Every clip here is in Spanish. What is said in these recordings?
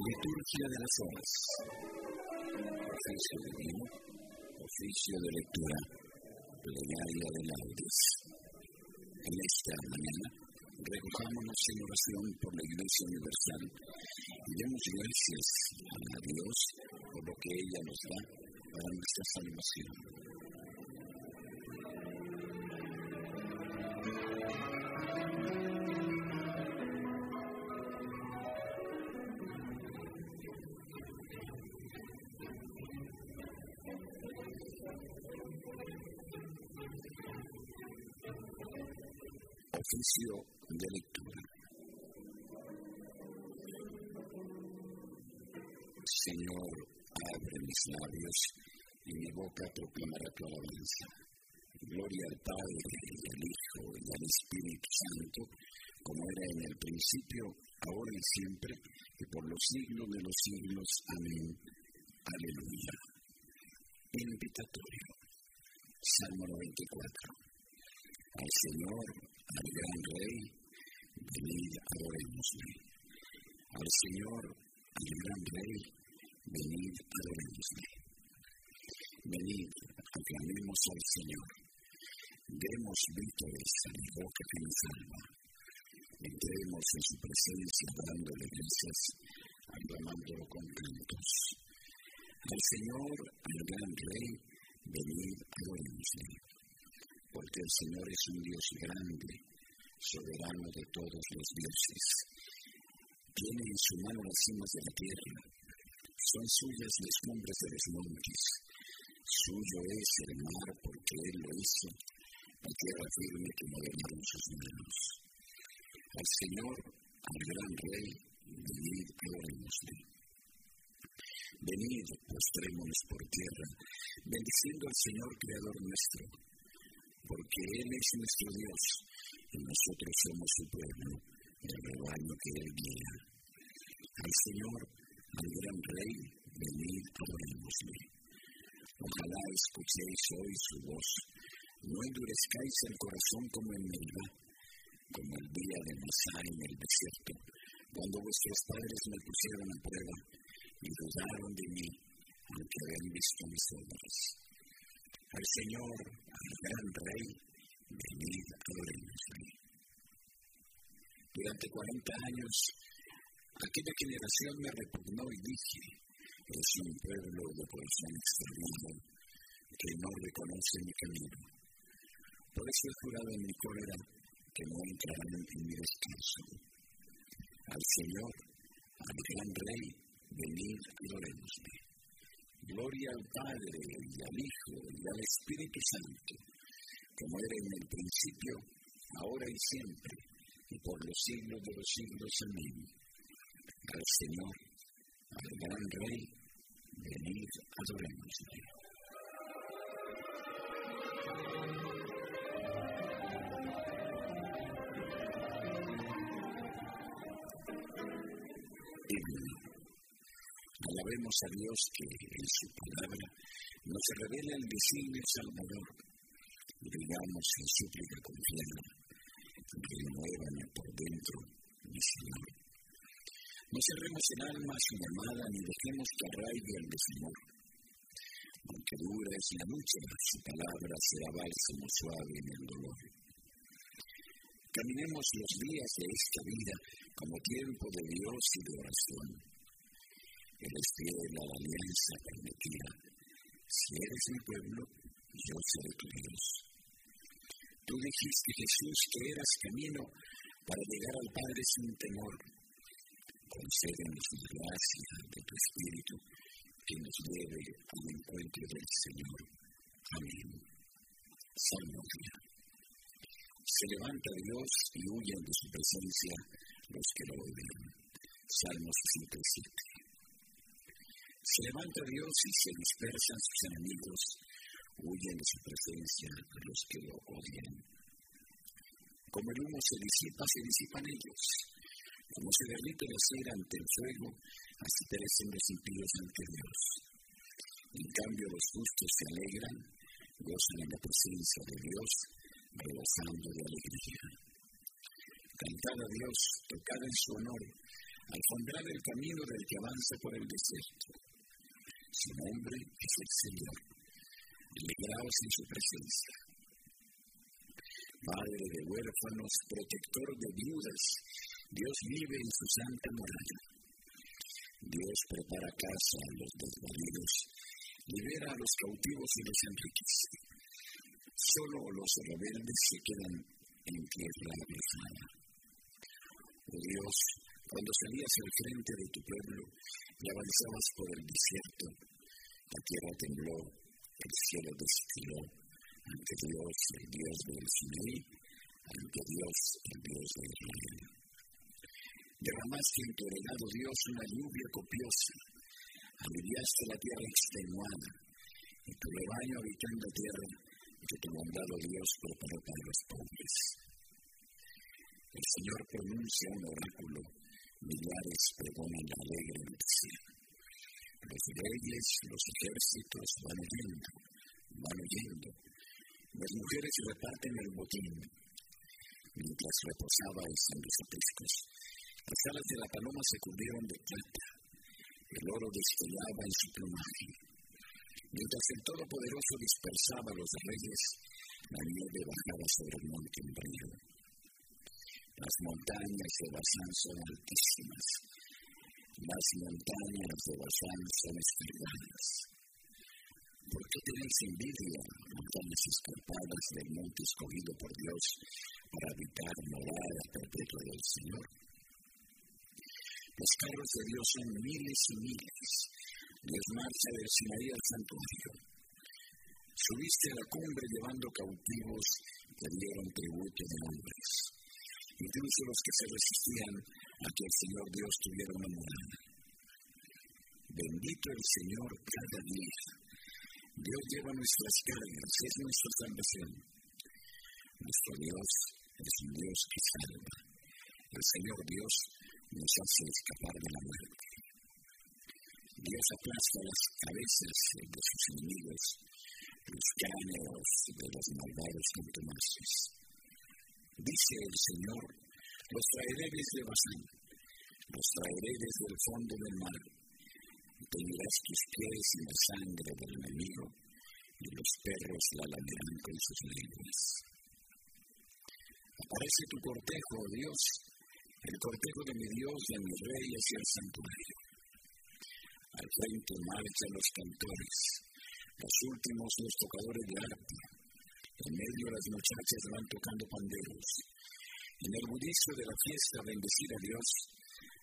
Liturgia de las horas. Oficio divino, oficio de lectura, plegaria de laudes. En esta mañana recojámonos en oración por la Iglesia Universal y demos gracias a Dios por lo que ella nos da para nuestra salvación. Oficio de lectura. Señor, abre mis labios y mi boca proclamará tu alabanza. Gloria al Padre y al Hijo y al Espíritu Santo, como era en el principio, ahora y siempre, y por los siglos de los siglos. Amén. Aleluya. Invitatorio. Salmo 94. Al Señor, al gran Rey, venid, adorémosle. Al Señor, al gran Rey, venid, adorémosle. Venid, aclamemos al Señor. Demos vítores a mi boca que me salva. Entremos en su presencia dándole gracias, aclamándolo con cantos. Al Señor, al gran Rey, venid, adorémosle porque el Señor es un Dios grande, soberano de todos los dioses. Tiene en su mano las cimas de la tierra, son suyas las cumbres de los montes. Suyo es el mar porque Él lo hizo, la tierra firme que modernaron sus manos. Al Señor, al gran Rey, venid, adorémosle. Venid, postrémonos por tierra, bendiciendo al Señor, Creador nuestro porque Él es nuestro Dios y nosotros somos su pueblo, el rebaño que Él guía. Al Señor, al gran Rey, venid, adorémosle. Ojalá escuchéis hoy su voz, no endurezcáis el corazón como en Melba, como el día de Masá en el desierto, cuando vuestros padres me pusieron a prueba y dudaron de mí, aunque habían visto mis obras. Al Señor, al gran Rey, venid, adorémosle. Durante 40 años, aquella generación me repugnó y dije, es un pueblo de corazón extraviado que no reconoce mi camino. Por eso he jurado en mi cólera que no entrarán en mi descanso. Al Señor, al gran Rey, venid, adorémosle. Gloria al Padre y al Hijo y al Espíritu Santo, como era en el principio, ahora y siempre, y por los siglos de los siglos. Amén. Al Señor, al gran Rey, venid, adorémosle. Alabemos a Dios que en su palabra nos revela el designio salvador. Digamos en súplica confiada, renuévame por dentro, mi Señor. No cerremos el alma a su llamada ni dejemos que arraigue el Señor. Aunque dura es la lucha, su palabra será bálsamo suave en el dolor. Caminemos los días de esta vida como tiempo de Dios y de oración Eres fiel a la alianza prometida. Si eres mi pueblo, yo seré tu Dios. Tú dijiste, Jesús, que eras camino para llegar al Padre sin temor. Concédenos la gracia de tu Espíritu que nos lleve al encuentro del Señor. Amén. Salmo Se levanta Dios y huyen de su presencia los que lo odian. Salmo 67. Se levanta Dios y se dispersan sus enemigos, huyen de su presencia los que lo odian. Como el humo se disipa, se disipan ellos. Como se derrite la cera ante el fuego, así perecen los impíos ante Dios. En cambio, los justos se alegran, gozan en la presencia de Dios, rebosando de alegría. Cantad a Dios, tocad en su honor, alfombrar el camino del que avanza por el desierto. Su nombre es el Señor. Alegraos en su presencia. Padre de huérfanos, protector de viudas, Dios vive en su santa morada. Dios prepara casa a los desvalidos, libera a los cautivos y los enriquece. Solo los rebeldes se quedan en tierra lejana. Oh Dios, cuando salías al frente de tu pueblo y avanzabas por el desierto, la tierra tembló, el cielo destiló ante Dios, el Dios del Sinaí, ante Dios, el Dios de Israel. Derramaste en tu heredado Dios una lluvia copiosa, aliviaste la tierra extenuada, y tu rebaño habitando tierra que tu bondado Dios preparó para los pobres. El Señor pronuncia un oráculo millares pregonan la alegre noticia. Los reyes, los ejércitos van oyendo, van oyendo. Las mujeres reparten el botín. Mientras reposabais en los apriscos, las alas de la paloma se cubrieron de plata. El oro destellaba en su plumaje. Mientras el Todopoderoso dispersaba a los reyes, la nieve bajaba sobre el monte umbrío. Las montañas de Bazán son altísimas. Las montañas de Bazán son estreladas. ¿Por qué tenéis envidia, montañas escarpadas del monte escogido por Dios para habitar morada perpetua del Señor? Los carros de Dios son miles y miles. Dios marcha del Sinaí al santuario. Subiste a la cumbre llevando cautivos que dieron tributo de hombres incluso los que se resistían a que el Señor Dios tuviera una morada. Bendito el Señor cada día. Dios lleva nuestras cargas, es nuestra salvación. Nuestro Dios es un Dios que salva. El Señor Dios nos hace escapar de la muerte. Dios aplasta las cabezas de sus enemigos, los cráneos de los malvados contumaces. Dice el Señor, los traeré desde Basán, los traeré desde el fondo del mar. Tendrás tus pies en la sangre del enemigo, y los perros la lamerán con sus lenguas. Aparece tu cortejo, oh Dios, el cortejo de mi Dios de mi Rey hacia el santuario. Al frente marchan los cantores, los últimos los tocadores de arpa, en medio las muchachas van tocando panderos. En el budicio de la fiesta, bendecir a Dios,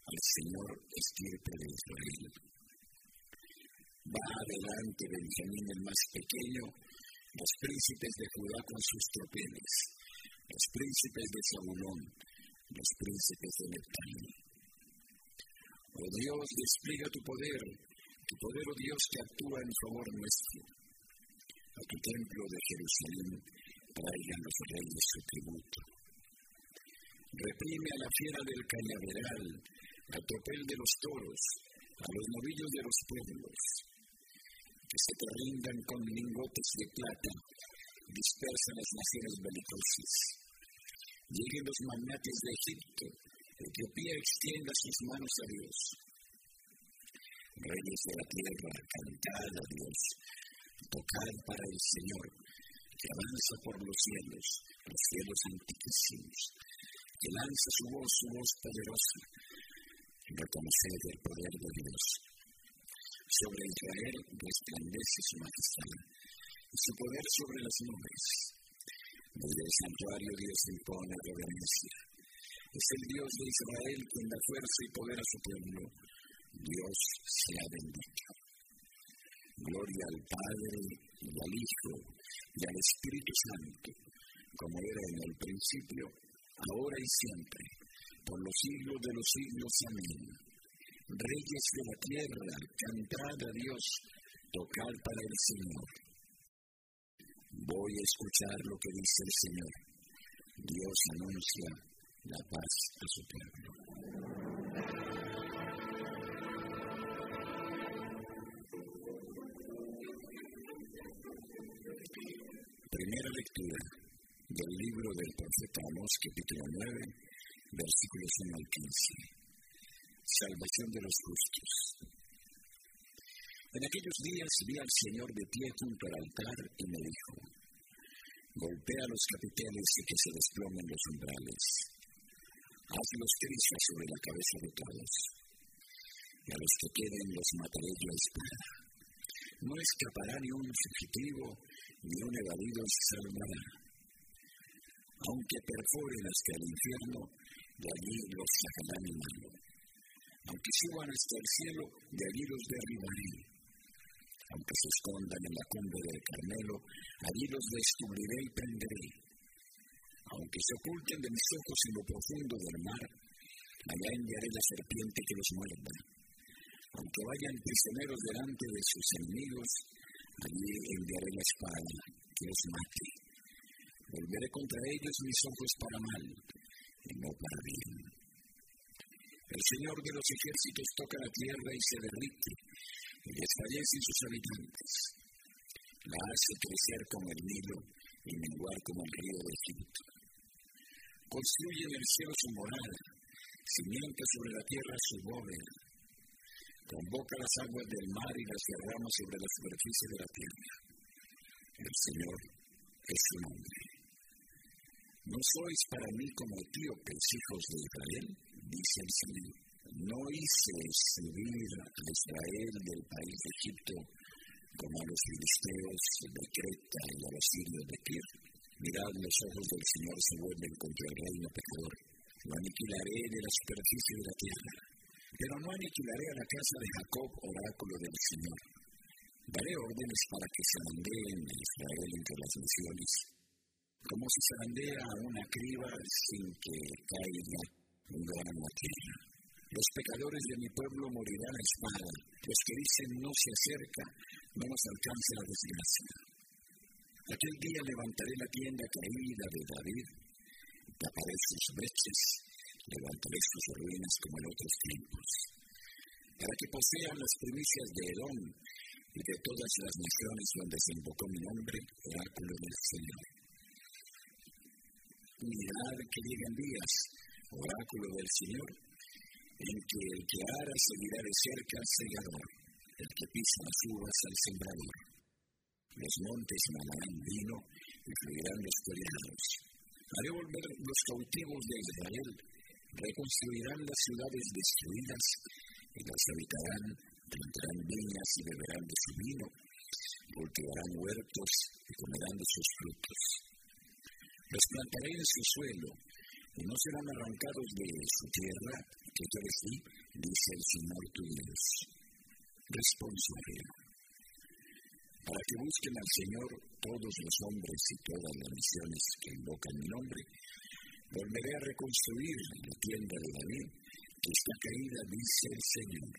al Señor estirpe de Israel. Va adelante Benjamín el más pequeño, los príncipes de Judá con sus tropeles, los príncipes de Zabulón, los príncipes de Neptalí. Oh Dios, despliega tu poder, tu poder, oh Dios, que actúa en favor nuestro a tu templo de Jerusalén traigan los reyes su tributo. Reprime a la fiera del cañaveral, al tropel de los toros, a los novillos de los pueblos, que se te rindan con lingotes de plata, dispersan las naciones belicosas. Lleguen los magnates de Egipto, Etiopía extienda sus manos a Dios. Reyes de la tierra, cantad a Dios, Tocad para el Señor, que avanza por los cielos, los cielos antiquísimos, que lanza su voz, su voz poderosa. Reconoced el poder de Dios. Sobre Israel resplandece su majestad y su poder sobre las nubes. Desde el santuario Dios impone reverencia. Es el Dios de Israel quien da fuerza y poder a su pueblo. Dios sea bendito. Gloria al Padre y al Hijo y al Espíritu Santo, como era en el principio, ahora y siempre, por los siglos de los siglos. Amén. Reyes de la tierra, cantad a Dios, tocad para el Señor. Voy a escuchar lo que dice el Señor. Dios anuncia la paz a su pueblo. Lectura del libro del profeta Amós, capítulo 9, versículos 1 al 15. salvación de los justos. En aquellos días vi al Señor de pie junto al altar y me dijo, golpea los capiteles y que se desplomen los umbrales. Haz los trizas sobre la cabeza de todos. Y a los que queden los mataré yo a espada. No escapará ni un fugitivo, ni un evadido se salvará. Aunque perforen hasta el infierno, de allí los sacarán en mano. Aunque suban hasta el cielo, de allí los derribaré. Aunque se escondan en la cumbre del Carmelo, allí los descubriré y prenderé. Aunque se oculten de mis ojos en lo profundo del mar, allá enviaré la serpiente que los muerda. Aunque vayan prisioneros delante de sus enemigos, allí enviaré la espada que los mate. Volveré contra ellos mis ojos para mal y no para bien. El Señor de los ejércitos toca la tierra y se derrite, y desfallecen sus habitantes. La hace crecer como el Nilo y menguar como el río de Egipto. Construye en el cielo su morada, cimienta sobre la tierra su bóveda. Convoca las aguas del mar y las derrama sobre la superficie de la tierra. El Señor es su nombre. ¿No sois para mí como etíopes, hijos de Israel? Dice el Señor. No hice subir a Israel del país de Egipto como a los filisteos de Creta y a los sirios de Kir. Mirad, los ojos del Señor se vuelven contra el reino pecador. Lo aniquilaré de la superficie de la tierra. Pero no aniquilaré a la casa de Jacob, oráculo del Señor. Daré órdenes para que se andeen en Israel entre las naciones como se bandea a una criba sin que caiga un gran tierra. Los pecadores de mi pueblo morirán a espada, los que dicen no se acerca, no nos alcance la desgracia. Aquel día levantaré la tienda caída de David, taparé sus brechas, levantaré sus ruinas como en otros tiempos, para que posean las primicias de Edom y de todas las naciones donde se invocó mi nombre, oráculo del Señor mirad que llegan días, oráculo del Señor, en que el que ara seguirá de cerca al segador, el que pisa las uvas al sembrador. Los montes malarán vino y fluirán los collados. Haré volver los cautivos de Israel, reconstruirán las ciudades destruidas y las habitarán, plantarán viñas y beberán de su vino, cultivarán huertos y comerán de sus frutos los plantaré en su suelo, y no serán arrancados de su tierra, que yo les di, dice el Señor tu Dios. Responsable. Para que busquen al Señor todos los hombres y todas las naciones que invocan mi nombre, volveré a reconstruir la tienda de David, que está caída, dice el Señor.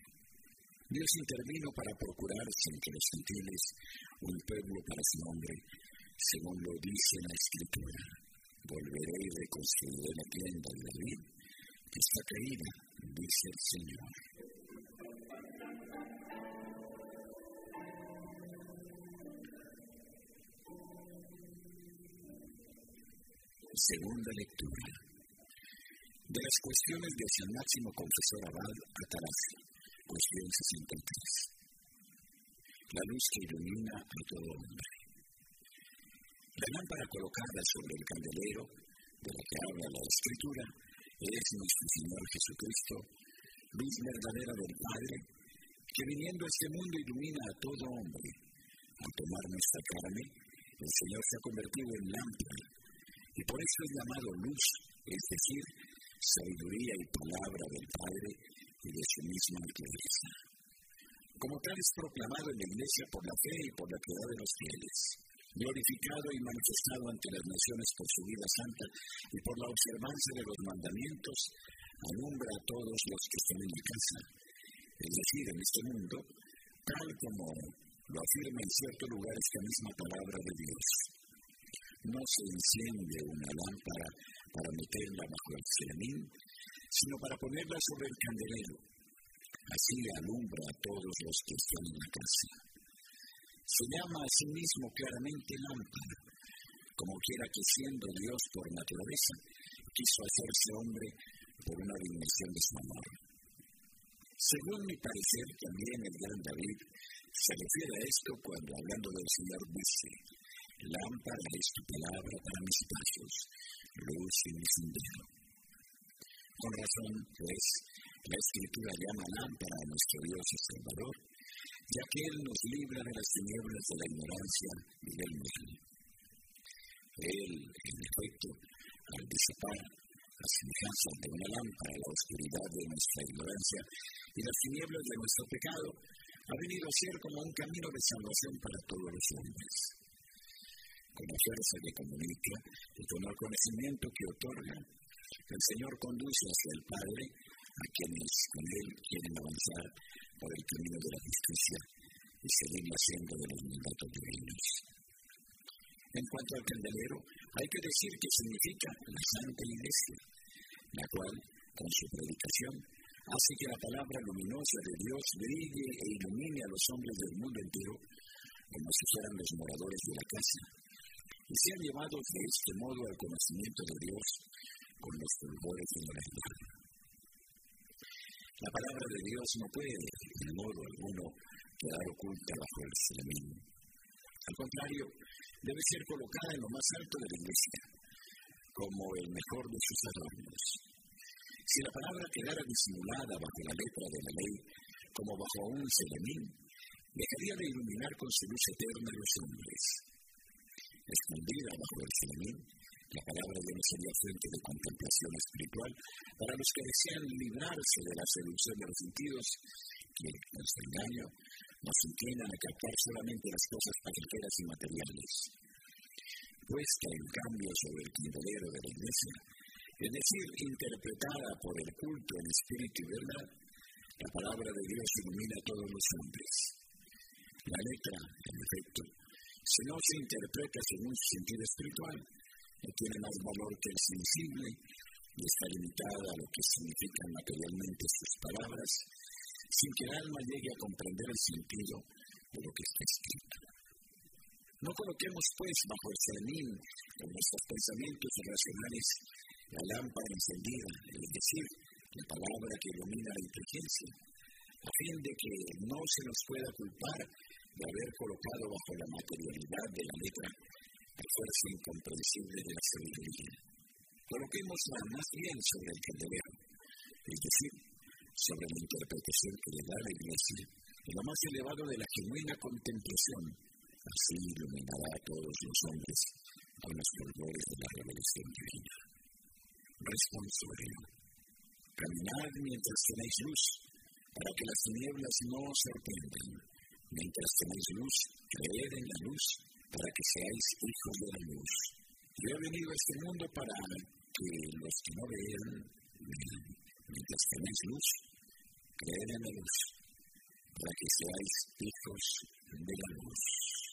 Dios intervino para procurarse entre los gentiles un pueblo para su nombre, según lo dice la Escritura. Volveré y reconstruiré la tienda de David, que está caída, dice el Señor. Segunda lectura. De las cuestiones de San Máximo Confesor Abad Atarasio, cuestión 63. La luz que ilumina a todo hombre. La lámpara colocada sobre el candelero, de la que habla la Escritura, es nuestro Señor Jesucristo, luz verdadera del Padre, que viniendo a este mundo ilumina a todo hombre. Al tomar nuestra carne, el Señor se ha convertido en lámpara, y por eso es llamado luz, es decir, sabiduría y palabra del Padre y de su misma naturaleza. Como tal es proclamado en la Iglesia por la fe y por la piedad de los fieles glorificado y manifestado ante las naciones por su vida santa y por la observancia de los mandamientos, alumbra a todos los que están en la casa, es decir, en este mundo, tal como lo afirma en cierto lugar esta misma palabra de Dios. No se enciende una lámpara para meterla bajo el ceramín, sino para ponerla sobre el candelero. Así alumbra a todos los que están en la casa se llama a sí mismo claramente lámpara, como quiera que siendo Dios por naturaleza, quiso hacerse hombre por una dimensión de su amor. Según mi parecer, también el gran David se refiere a esto cuando hablando del Señor dice, lámpara es tu palabra para mis pasos, luz en mi sendero. Con razón, pues, la Escritura llama lámpara a nuestro Dios y Salvador, ya que Él nos libra de las tinieblas de la ignorancia y del mal. Él, en efecto, al disipar las semejanza de una lámpara la oscuridad de nuestra ignorancia y las tinieblas de nuestro pecado, ha venido a ser como un camino de salvación para todos los hombres. Con la fuerza que comunica y con el conocimiento que otorga, el Señor conduce hacia el Padre a quienes con Él quieren avanzar por el camino de la justicia y seguir haciendo de los mandatos divinos. En cuanto al candelero, hay que decir que significa la Santa Iglesia, la cual, con su predicación, hace que la palabra luminosa de Dios brille e ilumine a los hombres del mundo entero como si fueran los moradores de la casa, y sean llevados de este modo al conocimiento de Dios con los fulgores de la verdad. La palabra de Dios no puede, de modo alguno, quedar oculta bajo el cielo. Al contrario, debe ser colocada en lo más alto de la iglesia, como el mejor de sus adornos. Si la palabra quedara disimulada bajo la letra de la ley, como bajo un selemín, dejaría de iluminar con su luz eterna a los hombres. Escondida bajo el selemín, la palabra de Dios sería fuente de contemplación espiritual para los que desean librarse de la seducción de los sentidos que, con su engaño, nos inclinan a captar solamente las cosas paqueteras y materiales. Puesta en cambio sobre el candelero de la iglesia, es decir, interpretada por el culto en espíritu y verdad, la palabra de Dios ilumina a todos los hombres. La letra, en efecto, si no se interpreta según su sentido espiritual, no tiene más valor que el sensible y está limitada a lo que significan materialmente sus palabras sin que el alma llegue a comprender el sentido de lo que está escrito. No coloquemos, pues, bajo el sermín en nuestros pensamientos racionales la lámpara encendida, es decir, la palabra que ilumina la inteligencia, a fin de que no se nos pueda culpar de haber colocado bajo la materialidad de la letra la fuerza incomprensible de la sabiduría. Coloquémosla más bien sobre el candelero, es decir, sobre la interpretación que le da la Iglesia en lo más elevado de la genuina contemplación. Así iluminará a todos los hombres a los fulgores de la revelación divina. Responsorio. Caminad mientras tenéis luz, para que las tinieblas no os sorprendan. Mientras tenéis luz, creed en la luz, para que seáis hijos de la luz. Yo he venido a este mundo para que los que no vean. Mientras tenéis luz, creed en la luz, para que seáis hijos de la luz.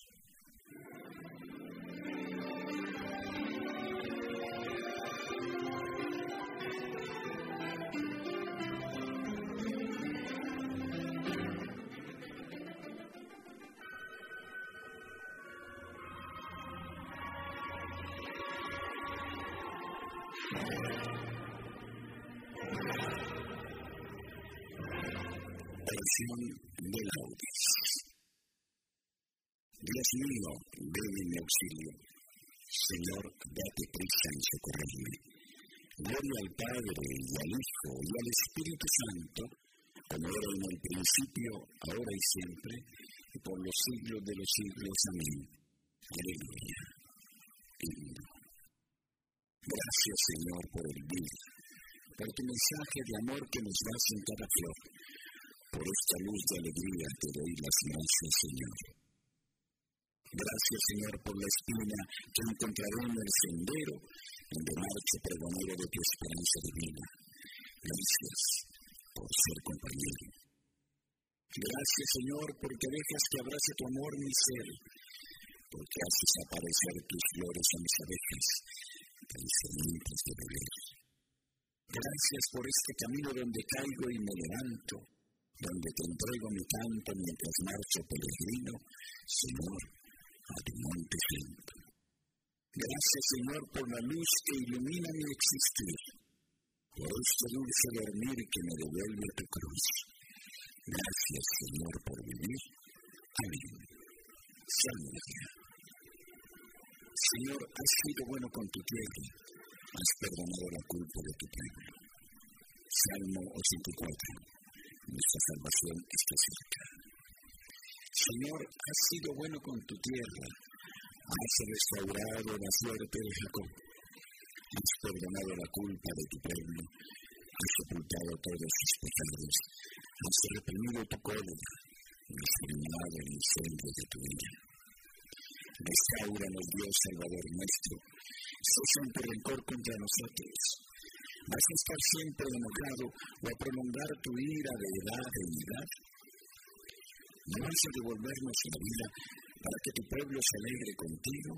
Mío, ven en mi auxilio. Señor, date prisa en socorrerme. Gloria al Padre, y al Hijo, y al Espíritu Santo, como era en el principio, ahora y siempre, y por los siglos de los siglos. Amén. Aleluya. Gracias, Señor, por el día, por tu mensaje de amor que nos das en cada flor por esta luz de alegría te doy las gracias, Señor. Gracias, Señor, por la espina que encontraré en el sendero donde marcho pregonero de tu esperanza divina. Gracias por ser compañero. Gracias, Señor, porque dejas que abrace tu amor mi ser, porque haces aparecer tus flores a mis abejas, sedientas de beber. Gracias por este camino donde caigo y me levanto, donde te entrego mi canto mientras marcho peregrino, Señor, a tu monte santo. Gracias, Señor, por la luz que ilumina mi existir, por este dulce dormir que me devuelve tu cruz. Gracias, Señor, por vivir. Amén. Salmo Señor, has sido bueno con tu tierra, has perdonado la culpa de tu pueblo. Salmo 84. Nuestra salvación está cerca. Señor, has sido bueno con tu tierra, has restaurado la suerte de Jacob, has perdonado la culpa de tu pueblo, has ocultado todos sus pecados, has reprimido tu cólera, has terminado el incendio de tu vida. Restauranos, Dios Salvador nuestro, cesa tu rencor contra nosotros. ¿Vas a estar siempre enojado o a prolongar tu ira de edad en edad? ¿No vas a devolvernos la vida para que tu pueblo se alegre contigo?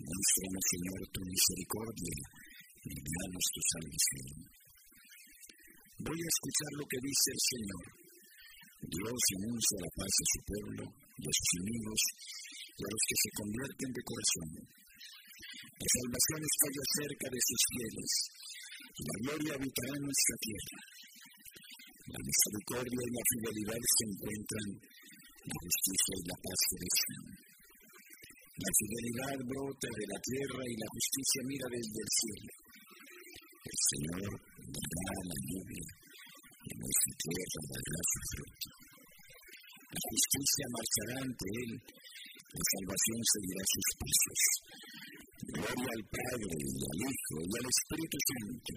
Muéstranos, Señor, tu misericordia y danos tu salvación. Voy a escuchar lo que dice el Señor. Dios anuncia la paz a su pueblo y a sus enemigos y a los que se convierten de corazón. La salvación está ya cerca de sus fieles la gloria habitará en nuestra tierra. La misericordia y la fidelidad se encuentran, la justicia y la paz crecen. La fidelidad brota de la tierra y la justicia mira desde el cielo. El Señor dará la lluvia y nuestra tierra dará su fruto. La justicia marchará ante él, la salvación seguirá sus pasos. Gloria al Padre y al Hijo y al Espíritu Santo,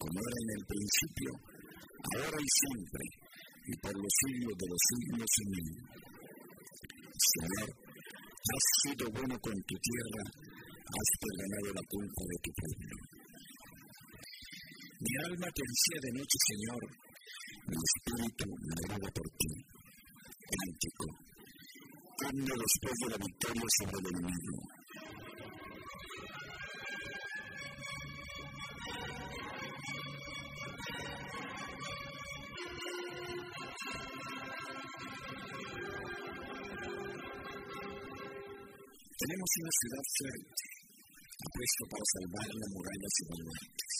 como era en el principio, ahora y siempre, y por los siglos de los siglos. Amén. Señor, has sido bueno con tu tierra, has perdonado la culpa de tu pueblo. Mi alma te decía de noche, Señor, mi espíritu me por ti. Cántico, himno después de la victoria sobre el enemigo. Una ciudad fuerte, apuesto para salvar las murallas y baluartes.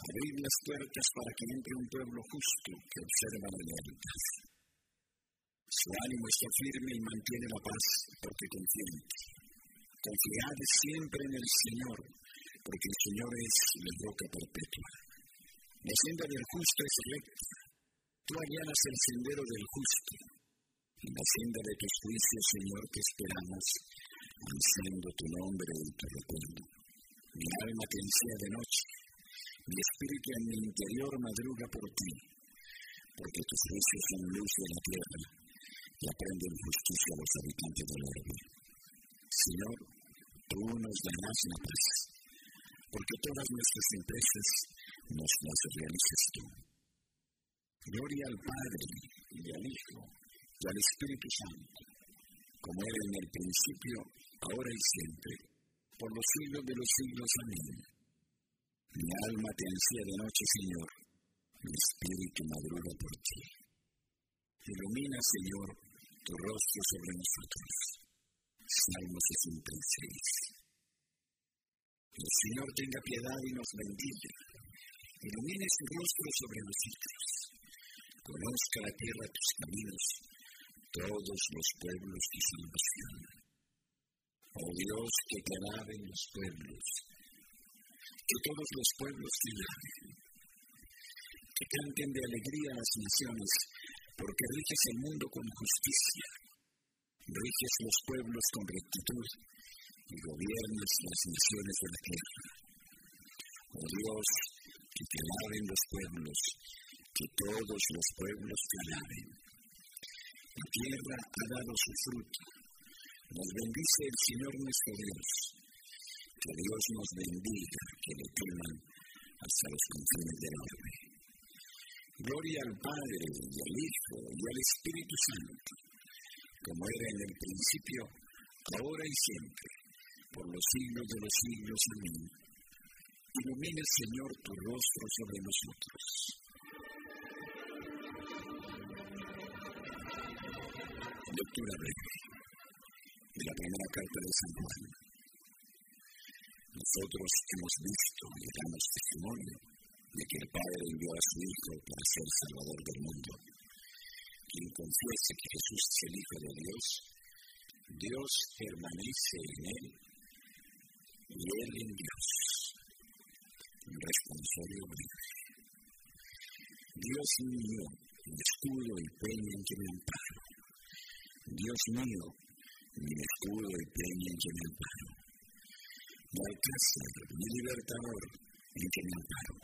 Abrir las puertas para que entre un pueblo justo que observa la lealtad. Su ánimo está firme y mantiene la paz porque confía. Confiad siempre en el Señor, porque el Señor es la roca perpetua. La senda del justo es recta. Tú allanas el sendero del justo en la senda de tus juicios, Señor, que esperamos, anunciando tu nombre y tu recuerdo. Mi alma te ansía de noche, mi espíritu en mi interior madruga por ti, porque tus juicios son luz de la tierra y aprenden justicia a los habitantes del orbe. Señor, tú nos darás la paz, porque todas nuestras empresas nos las realizas tú. Gloria al Padre y al Hijo y al Espíritu Santo, como era en el principio, ahora y siempre, por los siglos de los siglos. Amén. Mi alma te ansía de noche, Señor, mi espíritu madruga por ti. Ilumina, Señor, tu rostro sobre nosotros. Salmo 66. El Señor tenga piedad y nos bendiga. Ilumine su rostro sobre nosotros. Conozca la tierra tus caminos todos los pueblos y. Oh Dios, que te alaben los pueblos, que todos los pueblos te alaben, que canten de alegría las naciones, porque riges el mundo con justicia, riges los pueblos con rectitud y gobiernas las naciones de la tierra. Oh Dios, que te alaben los pueblos, que todos los pueblos te alaben. Tierra ha dado su fruto. Nos bendice el Señor nuestro Dios. Que Dios nos bendiga, que le teman hasta los confines del orbe. Gloria al Padre, y al Hijo, y al Espíritu Santo, como era en el principio, ahora y siempre, por los siglos de los siglos. Amén. Ilumina, Señor, tu rostro sobre nosotros Lectura de la primera carta de San Juan. Nosotros hemos visto y damos testimonio de que el Padre envió a su Hijo para ser Salvador del mundo. Quien confiese que Jesús es el Hijo de Dios, Dios permanece en él y él en Dios. Un responsorio breve. Dios mi escudo y peña en me amparo. Dios mío, mi escudo y peña en que me amparo. Mi alcázar, mi libertador, en que me amparo.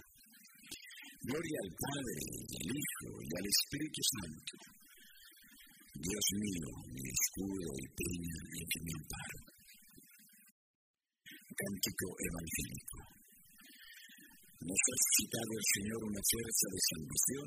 Gloria al Padre, al Hijo y al Espíritu Santo. Dios mío, mi escudo y peña en que me amparo. Cántico evangélico. Nos ha citado el Señor una fuerza de salvación,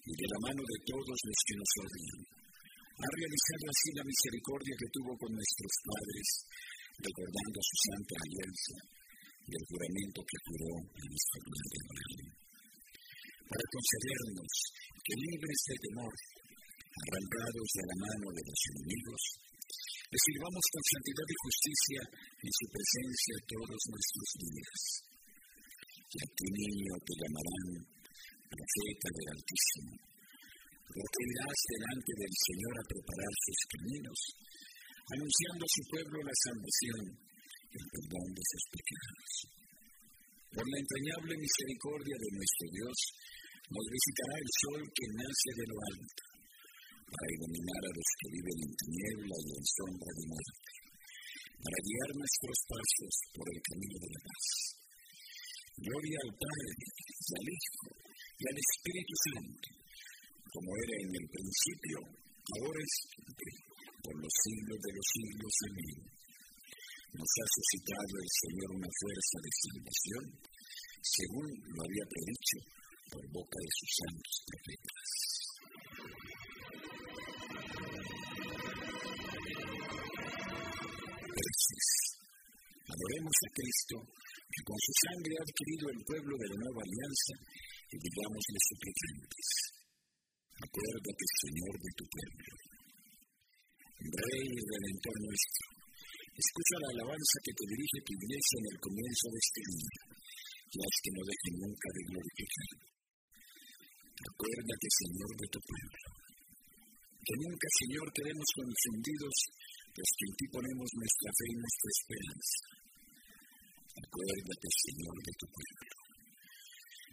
de la mano de todos los que nos odian. Ha realizado así la misericordia que tuvo con nuestros padres, recordando su santa alianza y el juramento que juró en nuestro de Abraham. Para concedernos que libres de temor, arrancados de la mano de los enemigos, le sirvamos con santidad y justicia en su presencia todos nuestros días. Y a ti, niño, te llamarán profeta del Altísimo, porque irás delante del Señor a preparar sus caminos, anunciando a su pueblo la salvación y el perdón de sus pecados. Por la entrañable misericordia de nuestro Dios, nos visitará el sol que nace de lo alto para iluminar a los que viven en tiniebla y en sombra de muerte, para guiar nuestros pasos por el camino de la paz. Gloria al Padre, y al Hijo, y al Espíritu Santo, como era en el principio, ahora es siempre, por los siglos de los siglos. Amén. Nos ha suscitado el Señor una fuerza de salvación, según lo había predicho por boca de sus santos profetas. Adoremos a Cristo, que con su sangre ha adquirido el pueblo de la nueva alianza, y digámosle suplicantes. Acuérdate, Señor, de tu pueblo. Rey y Redentor nuestro, escucha la alabanza que te dirige tu iglesia en el comienzo de este día, y haz que no deje nunca de glorificar. Acuérdate, Señor, de tu pueblo. Que nunca, Señor, quedemos confundidos pues que en ti ponemos nuestra fe y nuestra esperanza. Acuérdate, Señor, de tu pueblo.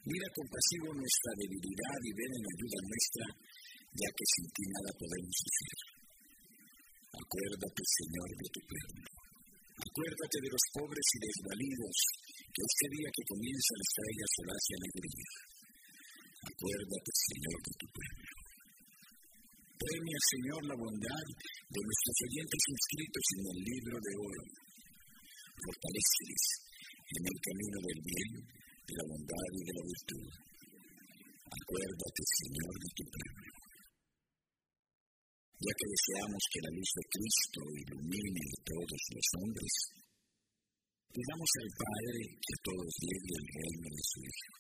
Mira compasivo nuestra debilidad y ven en ayuda nuestra, ya que sin ti nada podemos hacer. Acuérdate, Señor, de tu pueblo. Acuérdate de los pobres y desvalidos, que este día que comienza les traiga solaz y alegría. Acuérdate, Señor, de tu pueblo. Premia, Señor, la bondad de nuestros oyentes inscritos en el libro de oro. Fortaleceles en el camino del bien, de la bondad y de la virtud. Acuérdate, Señor, de tu pueblo. Ya que deseamos que la luz de Cristo ilumine a todos los hombres, pidamos al Padre que todos llegue el reino de su Hijo.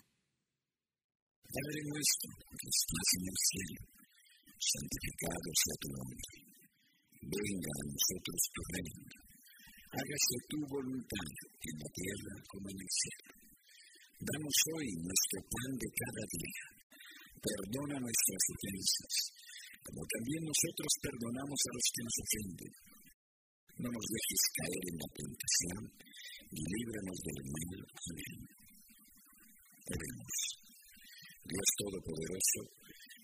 Padre nuestro que estás en el cielo, santificado sea tu nombre. Venga a nosotros tu reino. Hágase tu voluntad en la tierra como en el cielo. Danos hoy nuestro pan de cada día. Perdona nuestras ofensas, como también nosotros perdonamos a los que nos ofenden. No nos dejes caer en la tentación y líbranos del mal. Amén. Oremos. Dios Todopoderoso,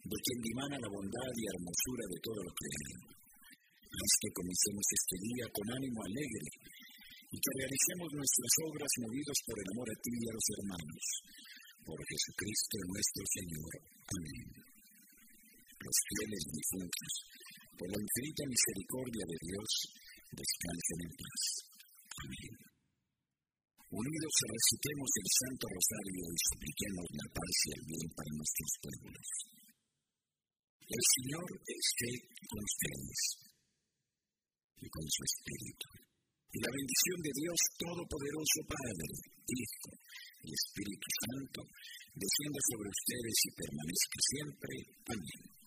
de quien dimana la bondad y hermosura de todo lo creado. Haz que comencemos este día con ánimo alegre y que realicemos nuestras obras movidos por el amor a ti y a los hermanos. Por Jesucristo nuestro Señor. Amén. Los fieles difuntos, por la infinita misericordia de Dios, descansen en paz. Amén. Unidos recitemos el Santo Rosario y supliquemos la paz y el bien para nuestros pueblos. El Señor esté con ustedes y con su Espíritu. Y la bendición de Dios Todopoderoso Padre, Hijo y Espíritu Santo descienda sobre ustedes y permanezca siempre. Amén.